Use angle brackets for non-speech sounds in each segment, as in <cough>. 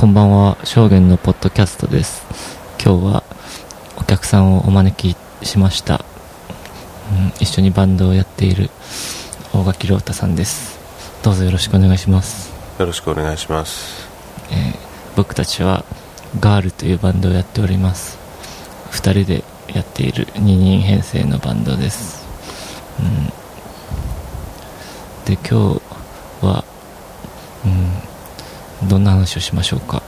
こんばんは、証言のポッドキャストです。今日はお客さんをお招きしました。うん、一緒にバンドをやっている大垣亮太さんです。どうぞよろしくお願いします。よろしくお願いしますえー僕たちはガールというバンドをやっております。二人でやっている二人編成のバンドです。うん、で、今日は、うん、どんな話をしましょうか？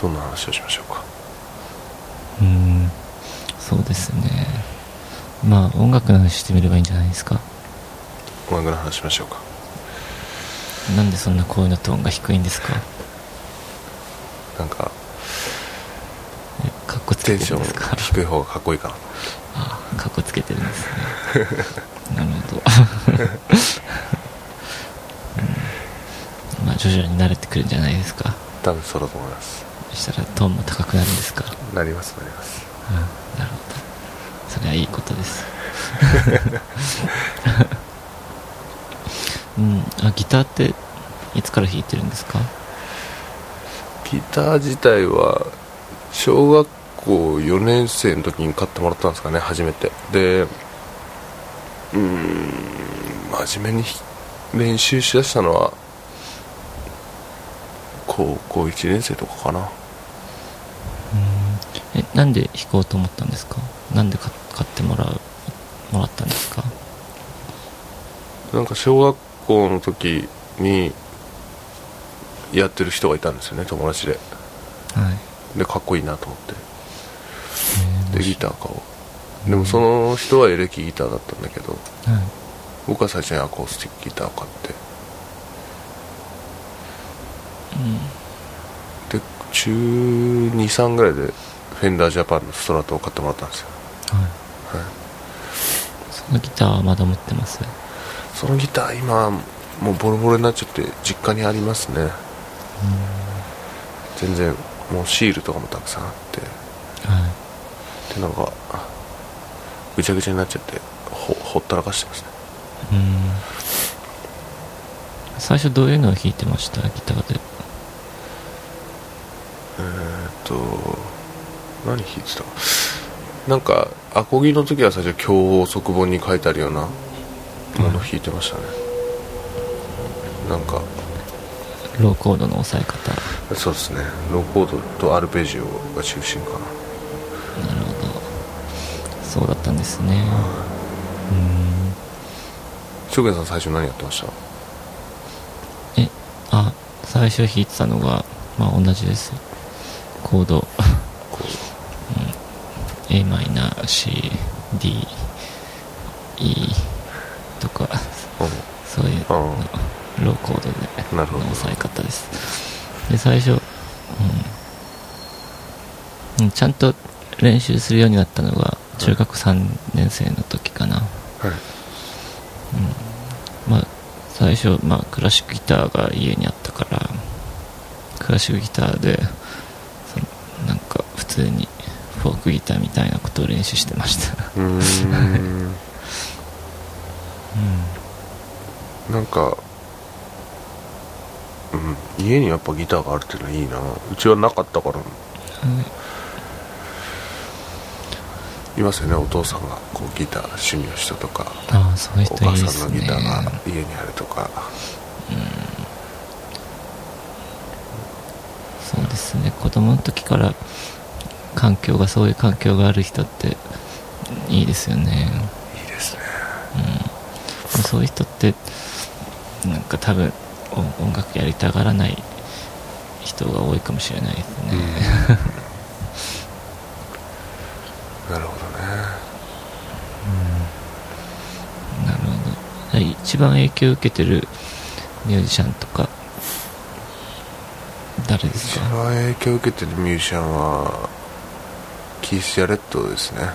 どんな話をしましょうか？うーんそうですね。まあ音楽の話してみればいいんじゃないですか？音楽の話しましょうか。なんでそんな声のトーンが低いんですか？なんかえかっこつけてるんですか？低い方がかっこいいかな。あかっこつけてるんですね。<laughs> なるほど、うんまあ徐々に慣れてくるんじゃないですか？多分そうだと思います。そしたらトーンも高くなるんですか？なりますなります。うんなるほど。それはいいことです。<laughs> うんあギターっていつから弾いてるんですか？ギター自体は小学校4年生の時に買ってもらったんですかね初めて。でうーん真面目に練習しだしたのは高校1年生とかかな。えなんで弾こうと思ったんですか？なんで買買ってもらうもらったんですか？なんか小学校の時にやってる人がいたんですよね友達で。はい。でかっこいいなと思って。えでギター買おう。でもその人はエレキギターだったんだけどはい。僕は最初にアコースティックギターを買ってで中23ぐらいでフェンダージャパンのストラトを買ってもらったんですよ、はい。はい、そのギターはまだ持ってます？そのギター今もうボロボロになっちゃって実家にありますね。全然もうシールとかもたくさんあって。はでなんかぐちゃぐちゃになっちゃってほほったらかしてますね。いうん。最初どういうのを弾いてました？ギターでえーっと何弾いてた？なんかアコギの時は最初教則本に書いてあるようなもの弾いてましたね、なんか。ローコードの押さえ方。そうですね。ローコードとアルペジオが中心かな。なるほど。そうだったんですね。翔平さん最初何やってました？えあ最初弾いてたのがまあ同じですコード。こ a マイナー C D E とか。うそういうローコードでの押さえ方です。で最初、うん。うん、ちゃんと練習するようになったのが中学3年生の時かな、はい。まあ最初、まあ、クラシックギターが家にあったからクラシックギターで通にフォークギターみたいなことを練習してました。うーん。なんかうん。家にやっぱギターがあるっていうのはいいな。うちはなかったから。い。ますよね。お父さんがこうギター趣味の人とか。ああそういうお母人いいですね。さんのギターが家にあるとか。そうですね。子供の時から環境がそういう環境がある人っていいですよね。いいですね。そういう人ってなんか多分音音楽やりたがらない人が多いかもしれないですね、<laughs> なるほどね。なるほど。一番影響を受けてるミュージシャンとか誰です一か番影響を受けてるミュージシャンはキース・ジャレットですね。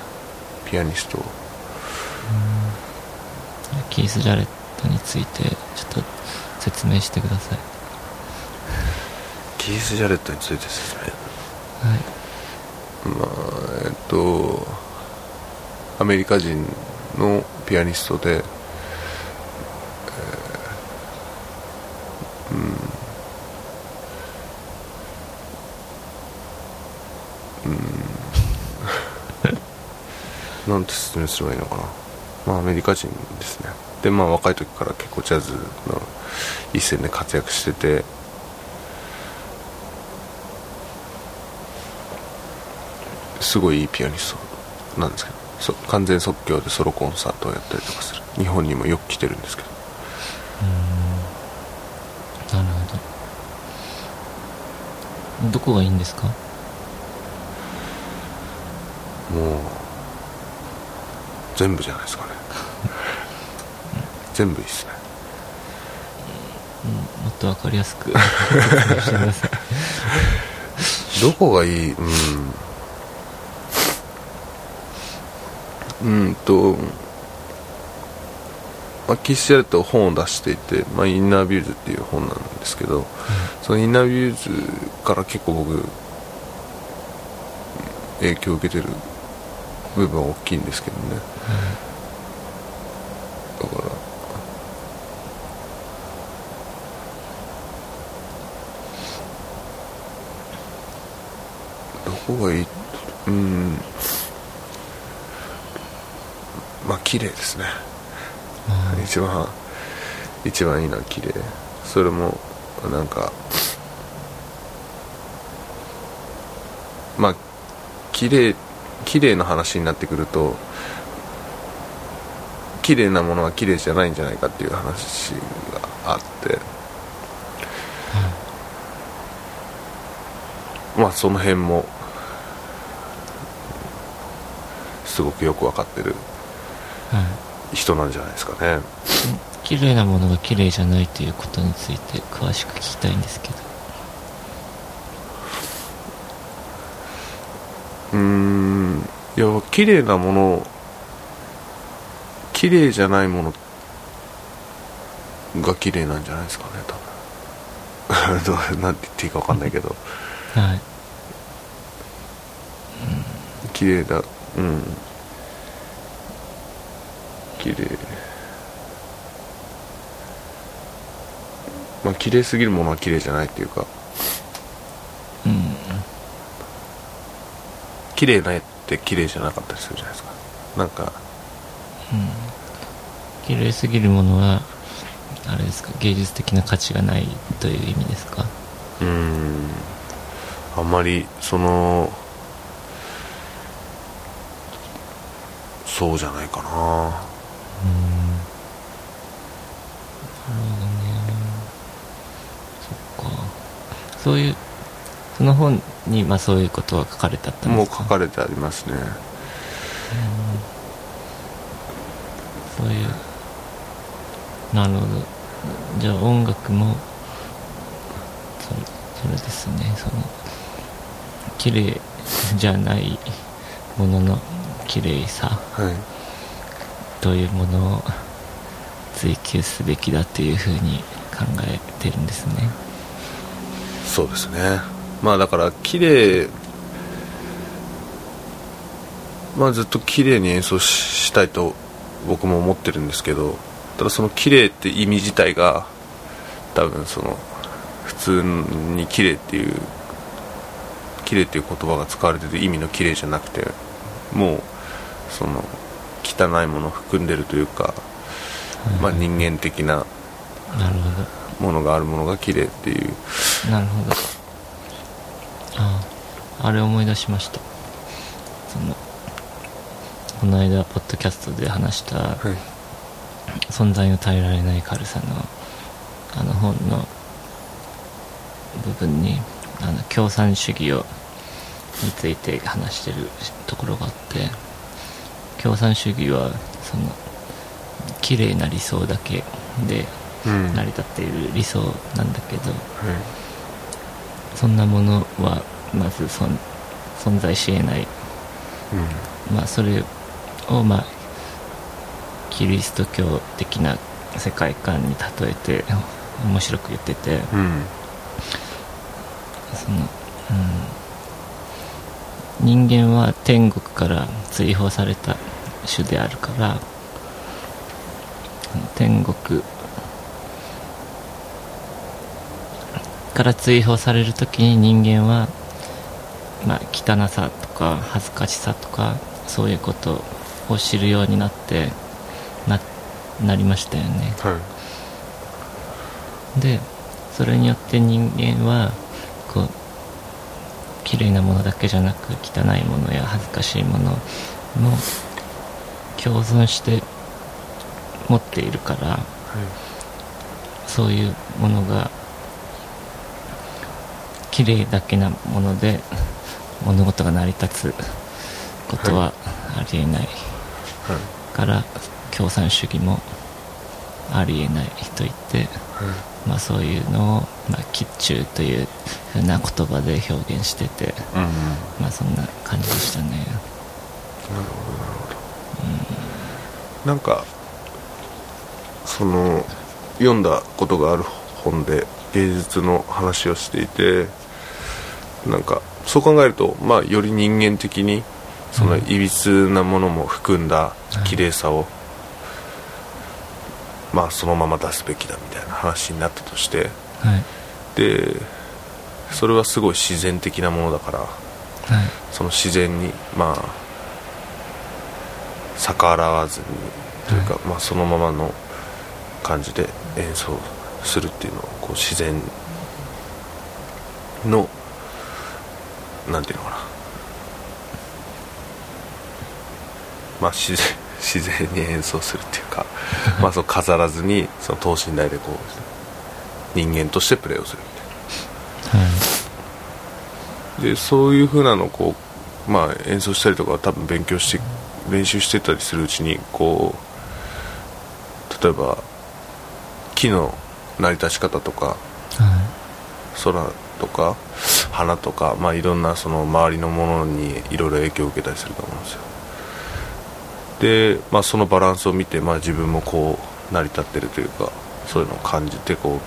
ピアニストキース・ジャレットについてちょっと説明してください。キース・ジャレットについて説明。はい。まあえっとアメリカ人のピアニストで、えーうんなんて説明すればいいのかな。まあアメリカ人ですね。でまあ若い時から結構ジャズの一線で活躍してて。すごいいいピアニストなんですけど。そ完全即興でソロコンサートをやったりとかする。日本にもよく来てるんですけど。なるほど。どこがいいんですか？もう全部じゃないですかね。全部いいっすね。もっと分かりやすく。<laughs> どこがいい？うん。うんとまあ、キッシャルと本を出していて、まあ、インナービューズっていう本なんですけど、そのインナービューズから結構僕影響を受けてる部分は大きいんですけどね、だから。どこがいい？うん。まあ綺麗ですね。一番一番いいのは綺麗。それもなんかまあ綺麗綺麗な話になってくると綺麗なものは綺麗じゃないんじゃないかっていう話があって、まあその辺もすごくよく分かってるはい。人なんじゃないですかね。綺麗なものが綺麗じゃないということについて詳しく聞きたいんですけど。うーんいや綺麗なもの綺麗じゃないものが綺麗なんじゃないですかね多分。ど <laughs> うなんて言っていいか分かんないけど。はい。綺麗だ。うん。綺麗。まあ綺麗すぎるものは綺麗じゃないっていうか。うん。綺麗な絵って綺麗じゃなかったりするじゃないですか。なんか綺麗すぎるものはあれですか芸術的な価値がないという意味ですか？うーん。あんまりそのそうじゃないかな。そっか。そういうその本にまあそういうことは書かれてあったんもうですか？書かれてありますね。そういうなるほど。じゃあ音楽もそれそれですね。その綺麗じゃないものの綺麗さはい。というものを追求すべきだというふうに考えてるんですね。そうですねまあだから綺麗まあずっと綺麗に演奏ししたいと僕も思ってるんですけどただその綺麗って意味自体が多分その普通に綺麗っていう綺麗っていう言葉が使われてる意味の綺麗じゃなくてもうその汚いものを含んでるというか、まあ、人間的なものがあるものが綺麗っていう。どなるほど。あああれ思い出しました。そのこの間ポッドキャストで話したはい。存在の耐えられない軽さのあの本の部分にあの共産主義をについて話してるところがあって共産主義はその綺麗な理想だけでうん。成り立っている理想なんだけどはい。そんなものはまず存存在し得ない。まあそれをまあキリスト教的な世界観に例えて面白く言ってて。うんうん。その、うん、人間は天国から追放された種であるから天国から追放される時に人間は、まあ、汚さとか恥ずかしさとかそういうことを知るようになってななりましたよね。はい。でそれによって人間はこう綺麗なものだけじゃなく汚いものや恥ずかしいものも共存して持っているからはい。そういうものが綺麗だけなもので物事が成り立つことはありえない。はいから共産主義もありえないと言って、はいまあ、そういうのを、まあ、キッチューというふうな言葉で表現してて、うんうん。まあ、そんな感じでしたね。なるほどなるほど。なんかその読んだことがある本で芸術の話をしていてなんかそう考えると、まあ、より人間的にそのうん。いびつなものも含んだ綺麗さを、まあそのまま出すべきだみたいな話になったとしてはい。でそれはすごい自然的なものだからはい。その自然にまあ逆らわずにというか、まあ、そのままの感じで演奏するっていうのをこう自然のなんていうのかな。まあ自然 <laughs> 自然に演奏するっていうか <laughs> まあそう飾らずにその等身大でこう人間としてプレーをするみたいな。はい。でそういう風なのをこう、まあ、演奏したりとか多分勉強して練習してたりするうちにこう例えば木の成り立ち方とかは空とか花とか、まあ、いろんなその周りのものにいろいろ影響を受けたりすると思うんですよ。で、まあ、そのバランスを見て、まあ、自分もこう成り立ってるというかそういうのを感じてこ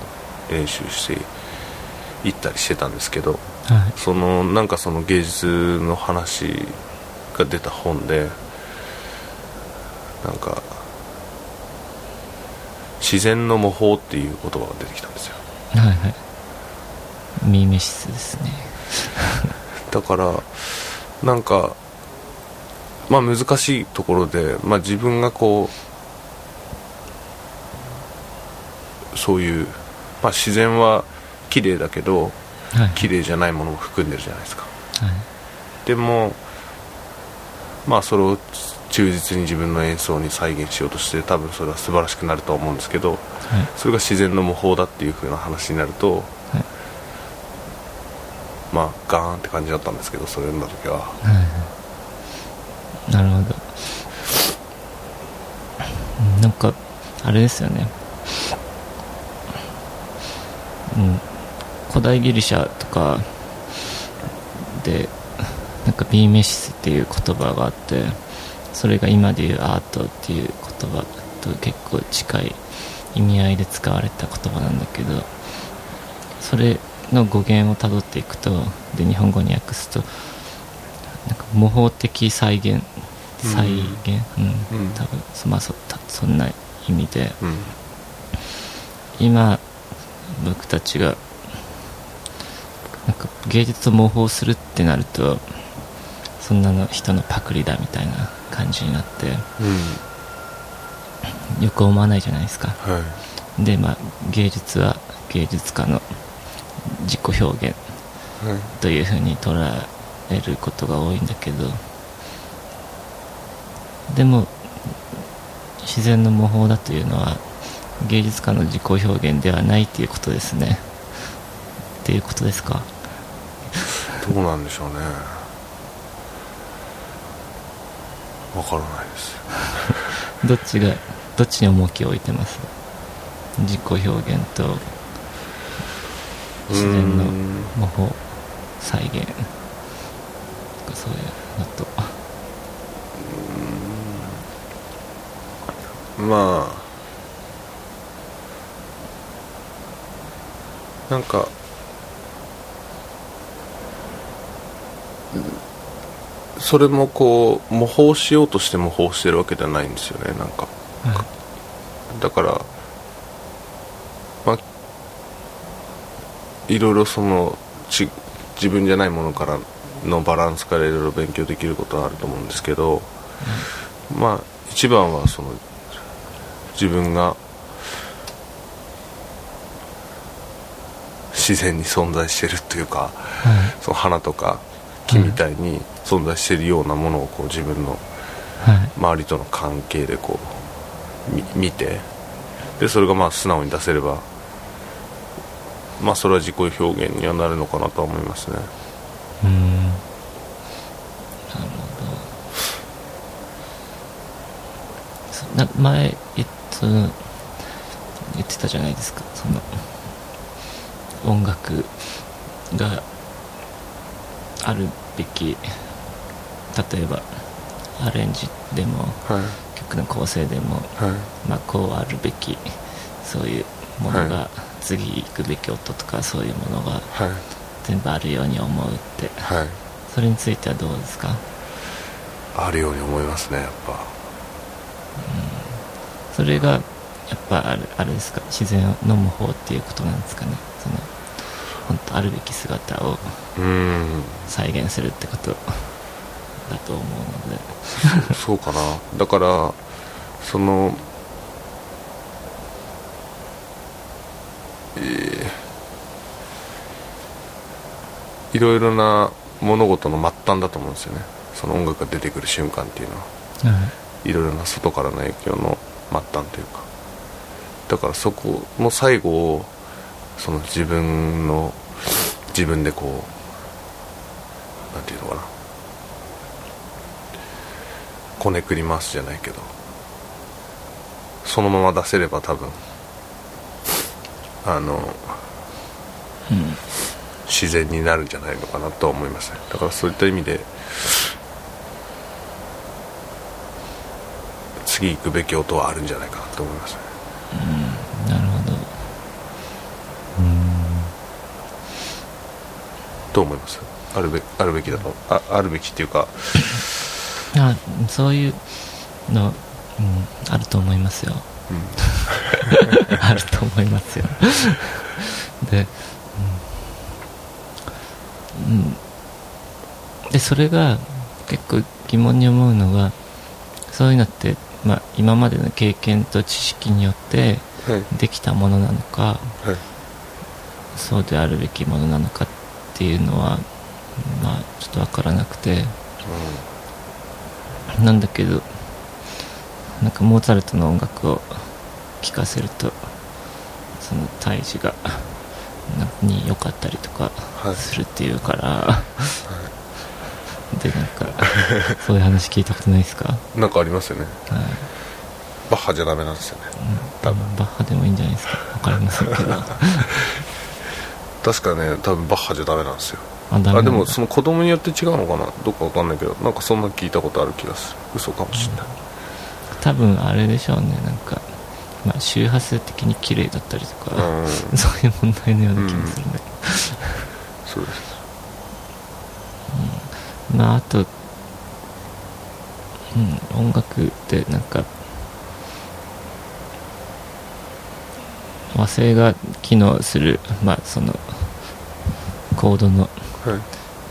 う練習していったりしてたんですけどいはい。そのなんかその芸術の話が出た本でなんか自然の模倣っていう言葉が出てきたんですよ。はいはいミメシスですね。<laughs> だからなんかまあ難しいところで、まあ、自分がこうそういう、まあ、自然は綺麗だけどはい。綺麗じゃないものも含んでるじゃないですか。はい。でもまあそれを忠実に自分の演奏に再現しようとして多分それは素晴らしくなるとは思うんですけどはい。それが自然の模倣だっていう風な話になるとはいまあガーンって感じだったんですけどそれ読んだ時は。はいなるほど。うんなんかあれですよね。うん。古代ギリシャとかでなんかビーメシスっていう言葉があってそれが今でいうアートっていう言葉と結構近い意味合いで使われた言葉なんだけどそれの語源をたどっていくとで日本語に訳すとなんか模倣的再現再現？うん、うん。多分そ,、まあ、そたそんな意味で。うん。今僕たちがなんか芸術を模倣するってなるとそんなの人のパクリだみたいな感じになってうん。よく思わないじゃないですか。はい。でまあ芸術は芸術家の自己表現はい。というふうに捉えることが多いんだけどでも自然の模倣だというのは芸術家の自己表現ではないっていうことですね。っていうことですか？どうなんでしょうね。わからないです。<laughs> どっちがどっちに重きを置いてます？自己表現と自然の模倣再現。とかそういうのと。まあ。なんか。うんそれもこう模倣しようとして模倣してるわけではないんですよねなんか。はだからまあいろいろそのち自分じゃないものからのバランスからいろいろ勉強できることはあると思うんですけど、まあ一番はその自分が自然に存在してるというか、はい。その花とか木みたいに存在してるようなものをこう自分のはい。周りとの関係でこうみ見てでそれがまあ素直に出せればまあそれは自己表現にはなるのかなとは思いますね。うーん。なるほど。そな前言っ言ってたじゃないですか。その音楽があるべき例えばアレンジでもはい。曲の構成でも、はい。まあ、こうあるべきそういうものが、は次行くべき音とかそういうものがはい。全部あるように思うって。はい。それについてはどうですか？あるように思いますねやっぱ。それがやっぱあれあれですか？自然を飲む方っていうことなんですかね？その本当あるべき姿を再現するってことだと思うので。そうかな。だからそのえーいろいろな物事の末端だと思うんですよね。その音楽が出てくる瞬間っていうのは。はいろいろな外からの影響の末端というか。だからそこの最後をその自分の自分でこうなんていうのかな。こねくり回すじゃないけど。そのまま出せれば多分あのうん自然になるんじゃないのかなとは思いますねだからそういった意味で次行くべき音はあるんじゃないかなと思います。ねなるほど。どう思います。あるべあるべきだとああるべきっていうか <laughs> あそういうの、うん、あると思いますよ <laughs> あると思いますよ。で、うん。うん、でそれが結構疑問に思うのがそういうのって、まあ、今までの経験と知識によってはい。できたものなのかはい。そうであるべきものなのかっていうのはまあちょっと分からなくて。なんだけどなんかモーツァルトの音楽を聴かせるとその胎児がな <laughs> に良かったりとかはい。するっていうから、でなんかそういう話聞いたことないですか、うんなんかありますよね。はい。バッハじゃダメなんですよね。多分。バッハでもいいんじゃないですか？分かりませんけど。あ確かね多分バッハじゃダメなんですよ。あでもその子供によって違うのかな？どっかわかんないけどなんかそんな聞いたことある気がする。嘘かもしれない、多分あれでしょうね。なんか、まあ、周波数的に綺麗だったりとか、うん。<laughs> そういう問題のような気がするんだけど、そうです。まああと、うん、音楽ってなんか和声が機能するまあそのコードのはい。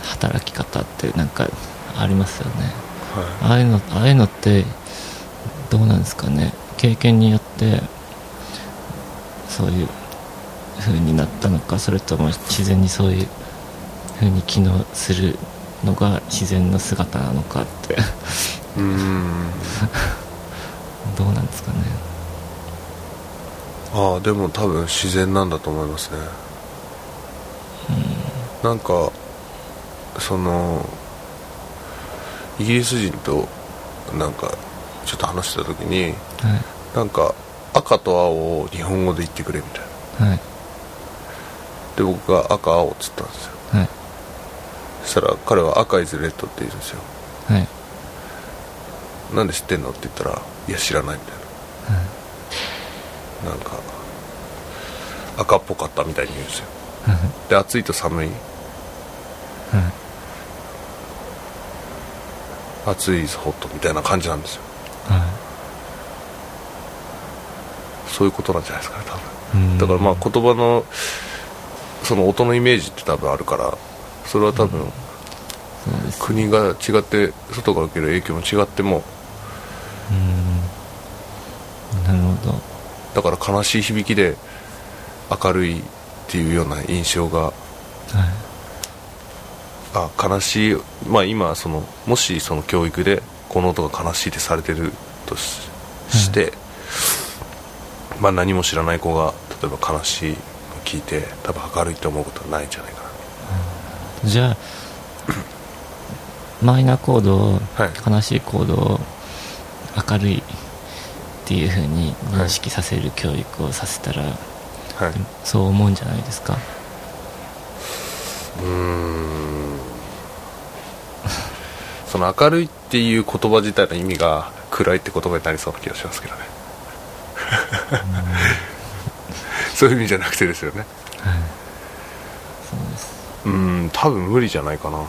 働き方ってなんかありますよね。はああいうのああいうのってどうなんですかね経験によってそういう風になったのかそれとも自然にそういう風に機能するのが自然の姿なのかって。いうーん。<laughs> どうなんですかね。ああでも多分自然なんだと思いますね。なんかそのイギリス人となんかちょっと話してた時にはいなんか赤と青を日本語で言ってくれみたいな。はい。で僕が赤青っつったんですよ。はい。そしたら彼は赤イズレッドって言うんですよ。はい。なんで知ってんのって言ったらいや知らないみたいな。なんか赤っぽかったみたいに言うんですよ。で暑いと寒い。はい。暑いホットみたいな感じなんですよそういうことなんじゃないですかね多分。だからまあ言葉のその音のイメージって多分あるからそれは多分国が違って外から受ける影響も違ってもうん。なるほどだから悲しい響きで明るいっていうような印象がはい。あ悲しいまあ今そのもしその教育でこの音が悲しいってされてるとしして、まあ何も知らない子が例えば悲しいのを聞いて多分明るいって思うことはないんじゃないかじゃあ <clears throat> マイナーコードを、はい悲しいコードを明るいっていう風に認識させる教育をさせたら、なはい。そう思うんじゃないですか？うーん。その明るいっていう言葉自体の意味が暗いって言葉になりそうな気がしますけどねそういう意味じゃなくてですよね。そうです。うーん多分無理じゃないかな。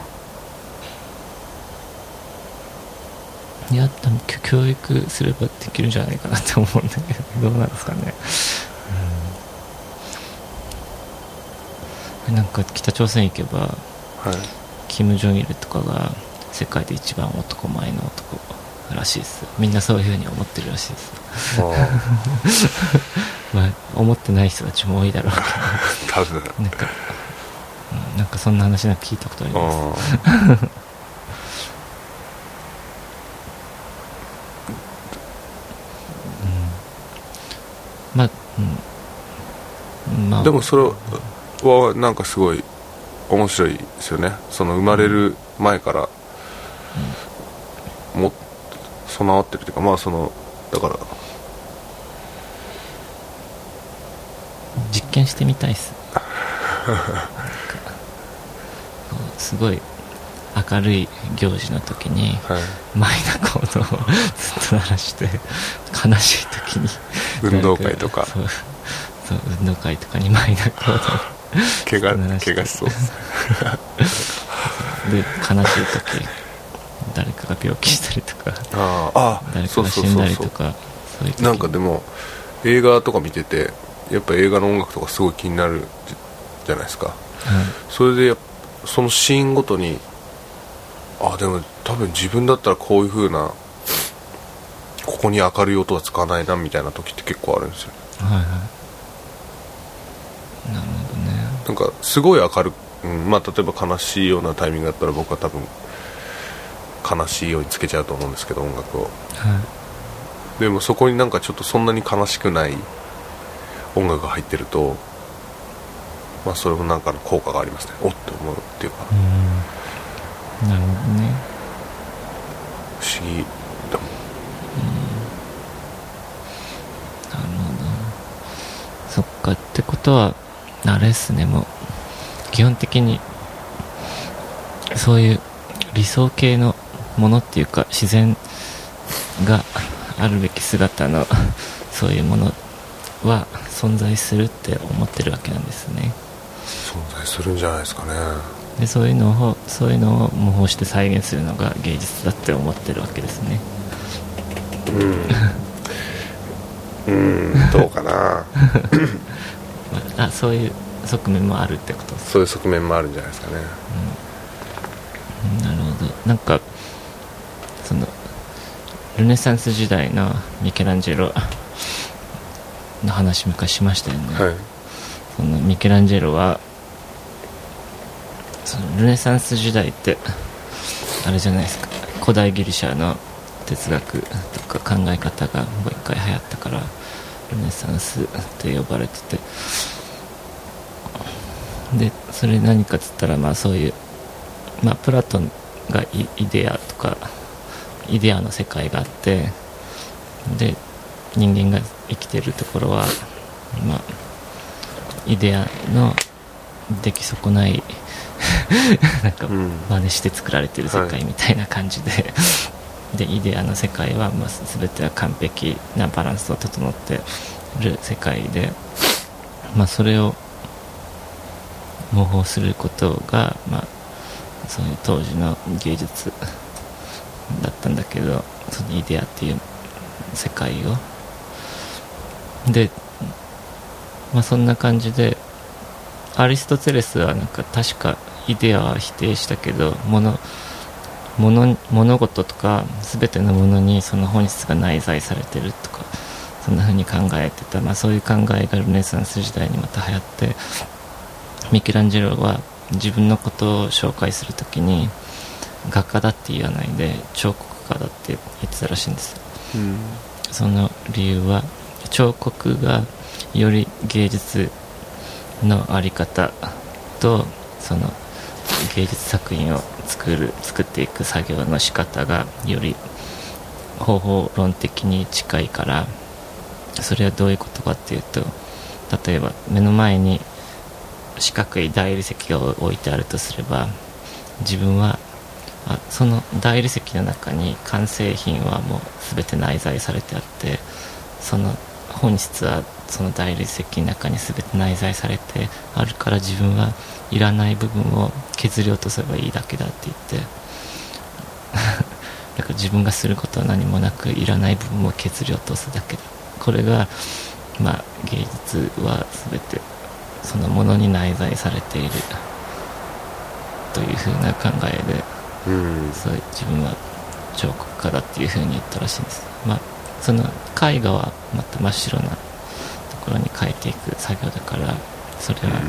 いや多分教育すればできるんじゃないかなって思うんだけどどうなんですかね、うん、なんか北朝鮮行けばはい。キム・ジョンイルとかが世界で一番男前の男らしいです。みんなそういう風に思ってるらしいです。あ <laughs> まあ思ってない人たちも多いだろう。け <laughs> あ多分。どなんか、うん、なんかそんな話なんか聞いたことあります。あ <laughs> まあ、うん、まああ。でもそれはなんかすごい面白いですよね。その生まれる前からも備わってるというかまあそのだから。実験してみたいっす。すごい明るい行事の時にはい。マイナコードをずっと鳴らして悲しい時に運動会とか。そうそう運動会とかにマイナコー怪我鳴らして。怪我しそうドで悲しい時誰かが病気したりとかあああ誰かが死んだりとかそういうなんかでも映画とか見ててやっぱ映画の音楽とかすごい気になるじじゃないですか。はい。それでそのシーンごとにあでも多分自分だったらこういう風なここに明るい音は使わないなみたいな時って結構あるんですよ。はいはい。なるほどね。なんかすごい明るく、うんまあ、例えば悲しいようなタイミングだったら僕は多分悲しいようにつけちゃうと思うんですけど音楽を。はい。でもそこになんかちょっとそんなに悲しくない音楽が入ってるとまあそれもなんかの効果がありますね。おって思うっていうか。うん。なるほどね。不思議。だも。ん。なるほど。そっか。ってことはあれっすね。もう基本的にそういう理想系のものっていうか自然があるべき姿の <laughs> そういうものは存在するって思ってるわけなんですね。存在するんじゃないですかね。でそういうのをそういうのを模倣して再現するのが芸術だって思ってるわけですね。うん。<laughs> どうかな。まああそういう側面もあるってことそういう側面もあるんじゃないですかね。なるほど。なんかルネサンス時代のミケランジェロの話昔しましたよね、はい。そのミケランジェロはそのルネサンス時代ってあれじゃないですか。古代ギリシャの哲学とか考え方がもう一回流行ったからルネサンスって呼ばれてて。でそれ何かっつったらまあそういうまあプラトンがイイデアとかイデアの世界があってで人間が生きてるところはまあイデアの出来損ない <laughs> なんかうん。真似して作られてる世界みたいな感じで、でイデアの世界は、まあ、全ては完璧なバランスを整ってる世界で、まあ、それを模倣することが、まあ、そういう当時の芸術だったんだけどそのイデアっていう世界を。でまあそんな感じでアリストテレスはなんか確かイデアは否定したけどもの物物事とか全てのものにその本質が内在されてるとかそんな風に考えてた、まあ、そういう考えがルネサンス時代にまた流行ってミケランジェロは自分のことを紹介する時に画家だって言わないで彫刻家だって言ってたらしいんです。うんその理由は彫刻がより芸術のあり方とその芸術作品を作る作っていく作業の仕方がより方法論的に近いからそれはどういうことかっていうと例えば目の前に四角い大理石が置いてあるとすれば自分はあその大理石の中に完成品はもう全て内在されてあってその本質はその大理石の中に全て内在されてあるから自分はいらない部分を削り落とせばいいだけだって言って <laughs> だから自分がすることは何もなくいらない部分を削り落とすだけだ。これがまあ芸術は全てそのものに内在されているというふうな考えでうん。そう自分は彫刻家だっていうふうに言ったらしいんです。まあその絵画はまた真っ白なところに描いていく作業だからそれは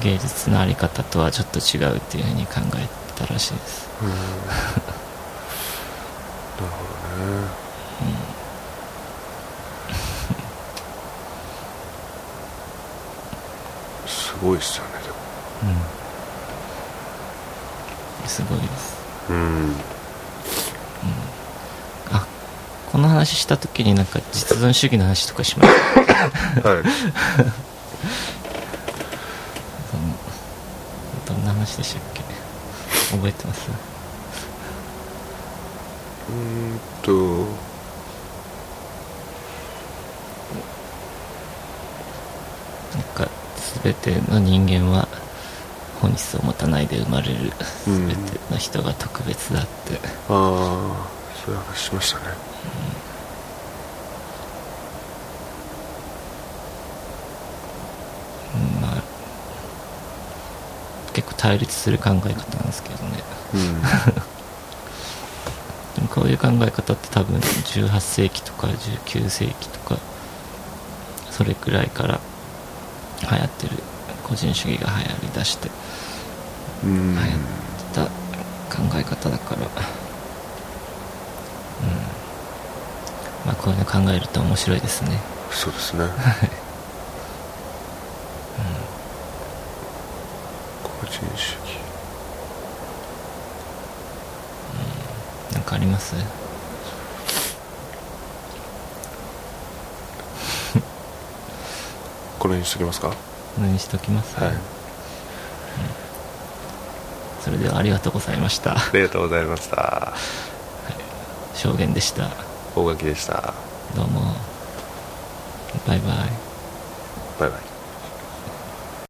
芸術のあり方とはちょっと違うっていうふうに考えたらしいです。うん。<laughs> なるほどね。<laughs> すごいっすよねでも。うん。すごいですうん。あこの話した時になんか実存主義の話とかしましたはい。どんな話でしたっけ？覚えてます？うーんと。なんか全ての人間は本質を持たないで生まれるうん全ての人が特別だって、ああそういう話しましたね。うん。まあ結構対立する考え方なんですけどね。うん。<laughs> でもこういう考え方って多分18世紀とか19世紀とかそれくらいから流行ってる。個人主義が流行りだして。うん流行った考え方だから。うん。まあこういうの考えると面白いですね。そうですね。個人主義。なんかあります？これにしときますか？はこれにしときます、い。それではありがとうございました。ありがとうございました。証言でした。大垣でした